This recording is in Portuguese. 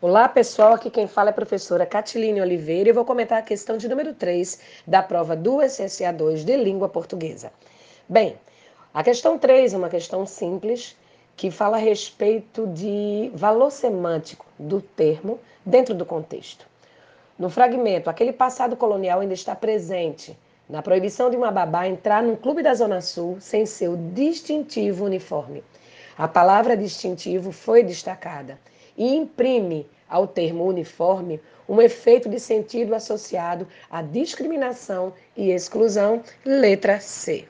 Olá, pessoal. Aqui quem fala é a professora Catiline Oliveira e vou comentar a questão de número 3 da prova do SSA2 de língua portuguesa. Bem, a questão 3 é uma questão simples que fala a respeito de valor semântico do termo dentro do contexto. No fragmento, aquele passado colonial ainda está presente na proibição de uma babá entrar num clube da Zona Sul sem seu distintivo uniforme. A palavra distintivo foi destacada e imprime ao termo uniforme um efeito de sentido associado à discriminação e exclusão, letra C.